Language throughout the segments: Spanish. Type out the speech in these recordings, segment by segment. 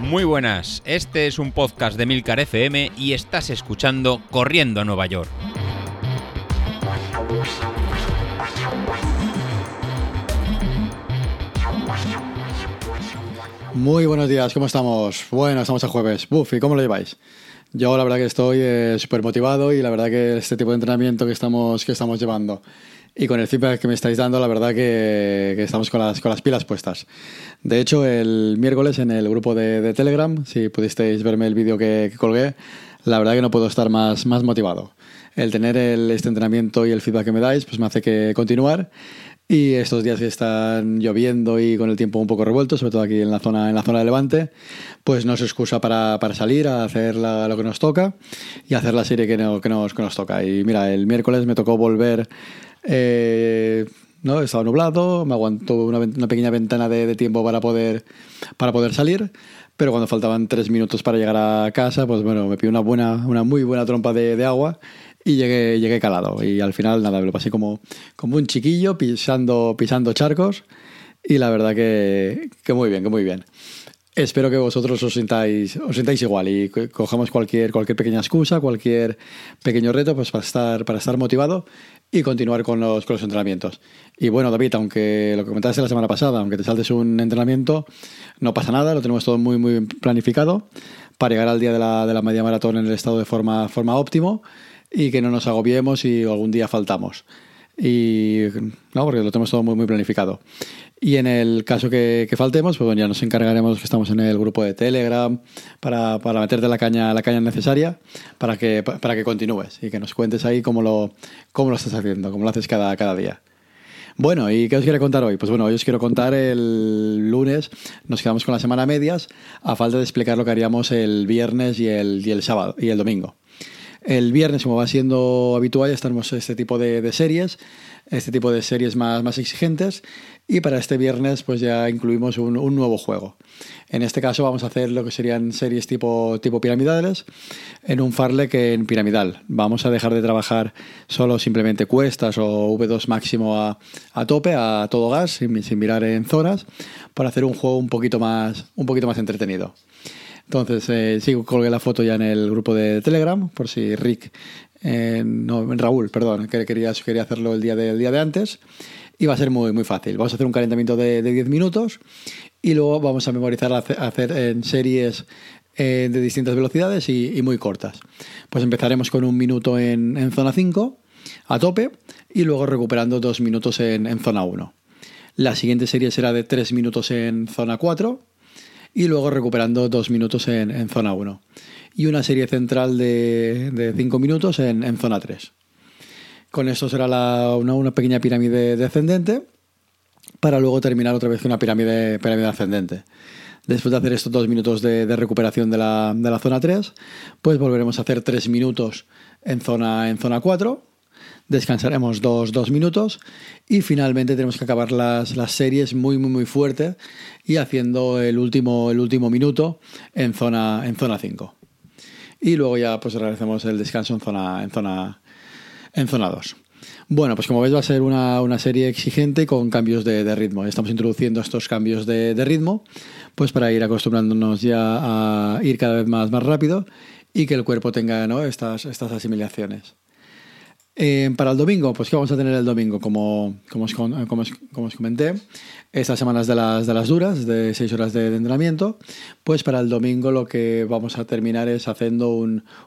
Muy buenas, este es un podcast de Milcar FM y estás escuchando Corriendo a Nueva York. Muy buenos días, ¿cómo estamos? Bueno, estamos a jueves. Buffy, ¿cómo lo lleváis? Yo la verdad que estoy eh, súper motivado y la verdad que este tipo de entrenamiento que estamos, que estamos llevando y con el feedback que me estáis dando, la verdad que, estamos con las, con las pilas puestas. De hecho, el miércoles en el grupo de, Telegram, si pudisteis verme el vídeo que, colgué, la verdad que no puedo estar más, más motivado. El tener este entrenamiento y el feedback que me dais, pues me hace que continuar. Y estos días que están lloviendo y con el tiempo un poco revuelto, sobre todo aquí en la zona, en la zona de Levante, pues no es excusa para, para salir a hacer lo que nos toca y hacer la serie que, que, nos, que nos toca. Y mira, el miércoles me tocó volver eh, ¿no? Estaba nublado, me aguantó una, pequeña ventana de, tiempo para poder, para poder salir, pero cuando faltaban tres minutos para llegar a casa, pues bueno, me pidió una, buena, una muy buena trompa de, agua y llegué, llegué calado. Y al final, nada, me lo pasé como, como un chiquillo pisando, pisando charcos y la verdad que, que muy bien, que muy bien. Espero que vosotros os sintáis, os sintáis igual y cojamos cualquier, cualquier pequeña excusa, cualquier pequeño reto pues para, estar, para estar motivado y continuar con los, con los entrenamientos. Y bueno, David, aunque lo que comentaste la semana pasada, aunque te saltes un entrenamiento, no pasa nada, lo tenemos todo muy, muy planificado para llegar al día de la, de la media maratón en el estado de forma, forma óptimo y que no nos agobiemos y algún día faltamos. Y no, porque lo tenemos todo muy, muy planificado. Y en el caso que, faltemos, pues bueno, ya nos encargaremos que estamos en el grupo de Telegram para, para meterte la caña, la caña necesaria para que, para que continúes y que nos cuentes ahí cómo lo, cómo lo estás haciendo, cómo lo haces cada, cada día. Bueno, ¿y qué os quiero contar hoy? Pues bueno, hoy os quiero contar el lunes, nos quedamos con la semana medias, a falta de explicar lo que haríamos el viernes y el, y el sábado y el domingo. El viernes, como va siendo habitual, ya estamos este tipo de, series este tipo de series más, más exigentes y para este viernes pues ya incluimos un, nuevo juego. En este caso vamos a hacer lo que serían series tipo, tipo piramidales en un farlek en piramidal. Vamos a dejar de trabajar solo simplemente cuestas o V2 máximo a, a tope, a todo gas, sin, sin, mirar en zonas, para hacer un juego un poquito más, un poquito más entretenido. Entonces, eh, sí, colgué la foto ya en el grupo de Telegram, por si Rick eh, no, Raúl, perdón, que quería, quería hacerlo el día, de, día de antes. Y va a ser muy, muy fácil. Vamos a hacer un calentamiento de, 10 minutos y luego vamos a memorizar, hacer en series eh, de distintas velocidades y, muy cortas. Pues empezaremos con un minuto en, zona 5 a tope y luego recuperando dos minutos en, zona 1. La siguiente serie será de 3 minutos en zona 4 y luego recuperando dos minutos en, en zona 1 y una serie central de 5 minutos en, zona 3. Con esto será una, pequeña pirámide descendente para luego terminar otra vez una pirámide, pirámide ascendente. Después de hacer estos dos minutos de, recuperación de la, zona 3, pues volveremos a hacer 3 minutos en zona, en zona 4, descansaremos 2 dos, minutos y finalmente tenemos que acabar las, las, series muy muy muy fuerte y haciendo el último, el último minuto en zona, en zona 5 y luego ya pues realizamos el descanso en zona, en zona, en zona 2. Bueno, pues como veis va a ser una, una serie exigente con cambios de, de, ritmo. Estamos introduciendo estos cambios de, de, ritmo pues para ir acostumbrándonos ya a ir cada vez más, más rápido y que el cuerpo tenga ¿no? estas, estas asimilaciones. Eh, para el domingo, pues ¿qué vamos a tener el domingo? Como, os, comenté, estas semanas de las, de las duras, de 6 horas de, entrenamiento, pues para el domingo lo que vamos a terminar es haciendo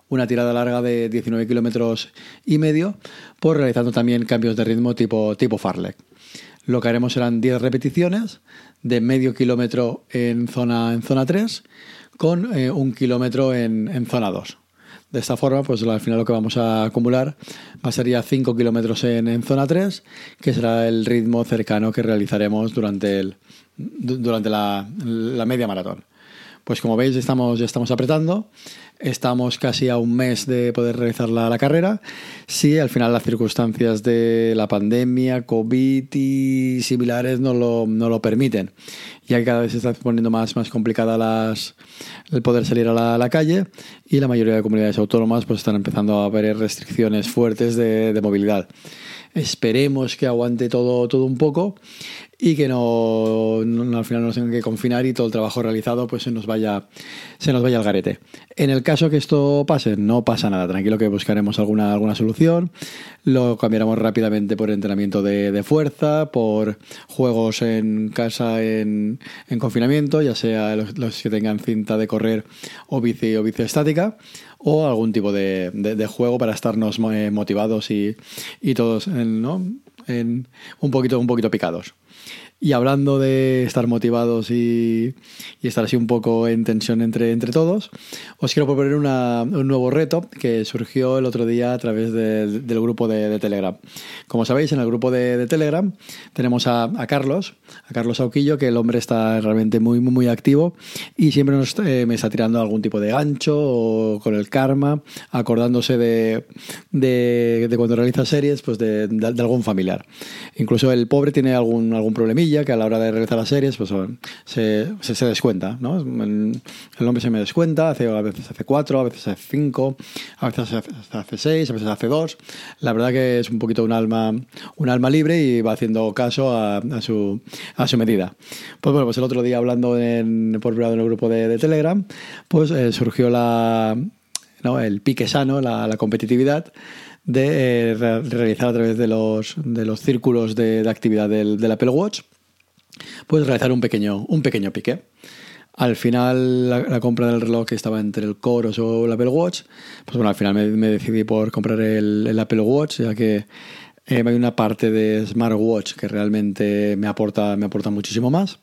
una tirada larga de 19 kilómetros y medio, pues realizando también cambios de ritmo tipo, tipo Farlek. Lo que haremos serán 10 repeticiones de medio kilómetro en zona, en zona 3 con eh, un kilómetro en, en zona 2. De esta forma, pues al final lo que vamos a acumular va a ser ya 5 kilómetros en, zona 3, que será el ritmo cercano que realizaremos durante, el, durante la, la media maratón. Pues como veis, estamos, ya estamos apretando. Estamos casi a un mes de poder realizar la, carrera. Si al final las circunstancias de la pandemia, COVID y similares no lo, no lo permiten. Ya que cada vez se está poniendo más, más complicada las, el poder salir a la, calle y la mayoría de comunidades autónomas pues están empezando a haber restricciones fuertes de, de movilidad. Esperemos que aguante todo, todo un poco y que no, al al final nos tengan que confinar y todo el trabajo realizado pues se nos vaya, se nos vaya al garete. En el caso que esto pase, no pasa nada, tranquilo que buscaremos alguna, alguna solución, lo cambiaremos rápidamente por entrenamiento de, fuerza, por juegos en casa en, confinamiento, ya sea los, que tengan cinta de correr o bici o bici estática, o algún tipo de, juego para estarnos eh, motivados y, y todos ¿no? en un poquito, un poquito picados. Y hablando de estar motivados y, estar así un poco en tensión entre, entre todos, os quiero proponer un nuevo reto que surgió el otro día a través del grupo de, Telegram. Como sabéis, en el grupo de, Telegram tenemos a, Carlos, a Carlos Auquillo, que el hombre está realmente muy, muy, muy activo y siempre nos, eh, me está tirando algún tipo de gancho o con el karma, acordándose de, de, cuando realiza series, pues de, algún familiar. Incluso el pobre tiene algún, algún problemilla que a la hora de realizar las series pues se, se, descuenta, ¿no? El nombre se me descuenta, hace, a veces hace cuatro, a veces hace cinco, a veces hace seis, a veces hace dos. La verdad que es un poquito un alma, un alma libre y va haciendo caso a, su, a su medida. Pues bueno, pues el otro día hablando por privado en el grupo de, Telegram, pues eh, surgió la, ¿no? el pique sano, la, la competitividad de, eh, realizar a través de los, de los círculos de, de actividad del, del, Apple Watch puedes realizar un pequeño, un pequeño pique. Al final, la, compra del reloj que estaba entre el Coros o el Apple Watch, pues bueno, al final me, decidí por comprar el, Apple Watch, ya que eh, hay una parte de smartwatch que realmente me aporta, me aporta muchísimo más.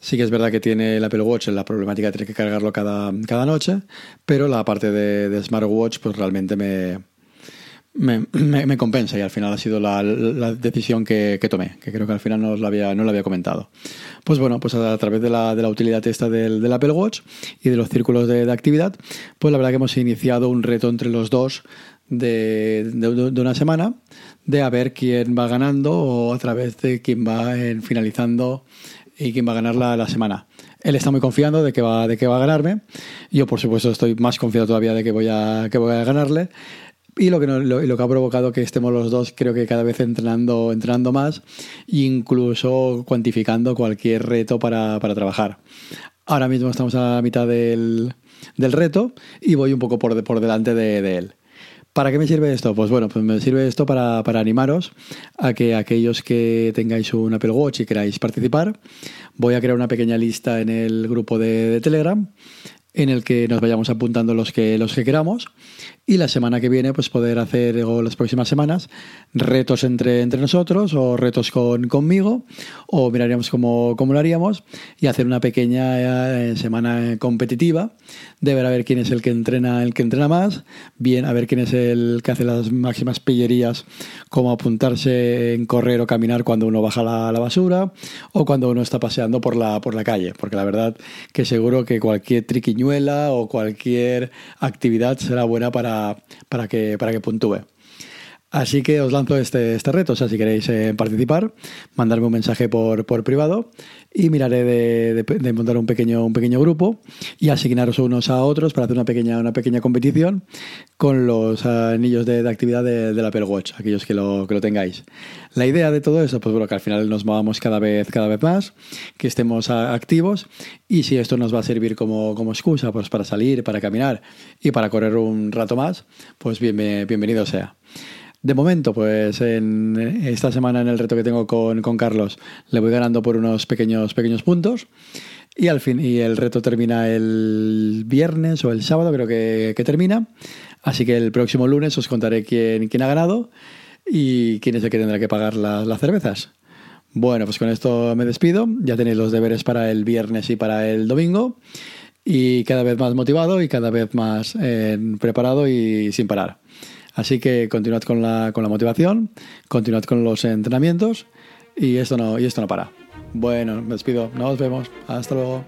Sí que es verdad que tiene el Apple Watch la problemática de tener que cargarlo cada, cada noche, pero la parte de, de smartwatch pues realmente me, me, compensa y al final ha sido la, decisión que, tomé, que creo que al final no lo había, no había comentado. Pues bueno, pues a, través de la, de la utilidad esta del, Apple Watch y de los círculos de, actividad, pues la verdad que hemos iniciado un reto entre los dos de, de, una semana de a ver quién va ganando o a través de quién va en finalizando y quién va a ganar la, la semana. Él está muy confiando de que va, de que va a ganarme. Yo, por supuesto, estoy más confiado todavía de que voy a, que voy a ganarle y lo que, lo, que ha provocado que estemos los dos, creo que cada vez entrenando, entrenando más, incluso cuantificando cualquier reto para, trabajar. Ahora mismo estamos a la mitad del, reto y voy un poco por, por delante de, él. ¿Para qué me sirve esto? Pues bueno, pues me sirve esto para, animaros a que aquellos que tengáis un Apple Watch y queráis participar, voy a crear una pequeña lista en el grupo de, de Telegram en el que nos vayamos apuntando los que, los que queramos y la semana que viene pues poder hacer o las próximas semanas retos entre, entre nosotros o retos con, conmigo o miraríamos cómo, cómo lo haríamos y hacer una pequeña eh, semana competitiva de ver a ver quién es el que entrena el que entrena más bien a ver quién es el que hace las máximas pillerías como apuntarse en correr o caminar cuando uno baja la, la basura o cuando uno está paseando por la, por la calle porque la verdad que seguro que cualquier triquiñuela o cualquier actividad será buena para para, que, para que puntúe. Así que os lanzo este, este reto. O sea, si queréis eh, participar, mandarme un mensaje por, por privado y miraré de, montar un pequeño, un pequeño grupo y asignaros unos a otros para hacer una pequeña, una pequeña competición con los anillos de, actividad del Apple Watch, aquellos que lo, que lo tengáis. La idea de todo eso, pues bueno, que al final nos movamos cada vez, cada vez más, que estemos activos y si esto nos va a servir como, como excusa pues para salir, para caminar y para correr un rato más, pues bienvenido sea. De momento, pues en esta semana en el reto que tengo con, Carlos le voy ganando por unos pequeños, pequeños puntos. Y al fin, y el reto termina el viernes o el sábado, creo que, termina. Así que el próximo lunes os contaré quién, quién ha ganado y quién es el que tendrá que pagar las cervezas. Bueno, pues con esto me despido. Ya tenéis los deberes para el viernes y para el domingo. Y cada vez más motivado y cada vez más eh, preparado y sin parar. Así que continuad con la, con la motivación, continuad con los entrenamientos y esto no, y esto no para. Bueno, me despido, nos vemos, hasta luego.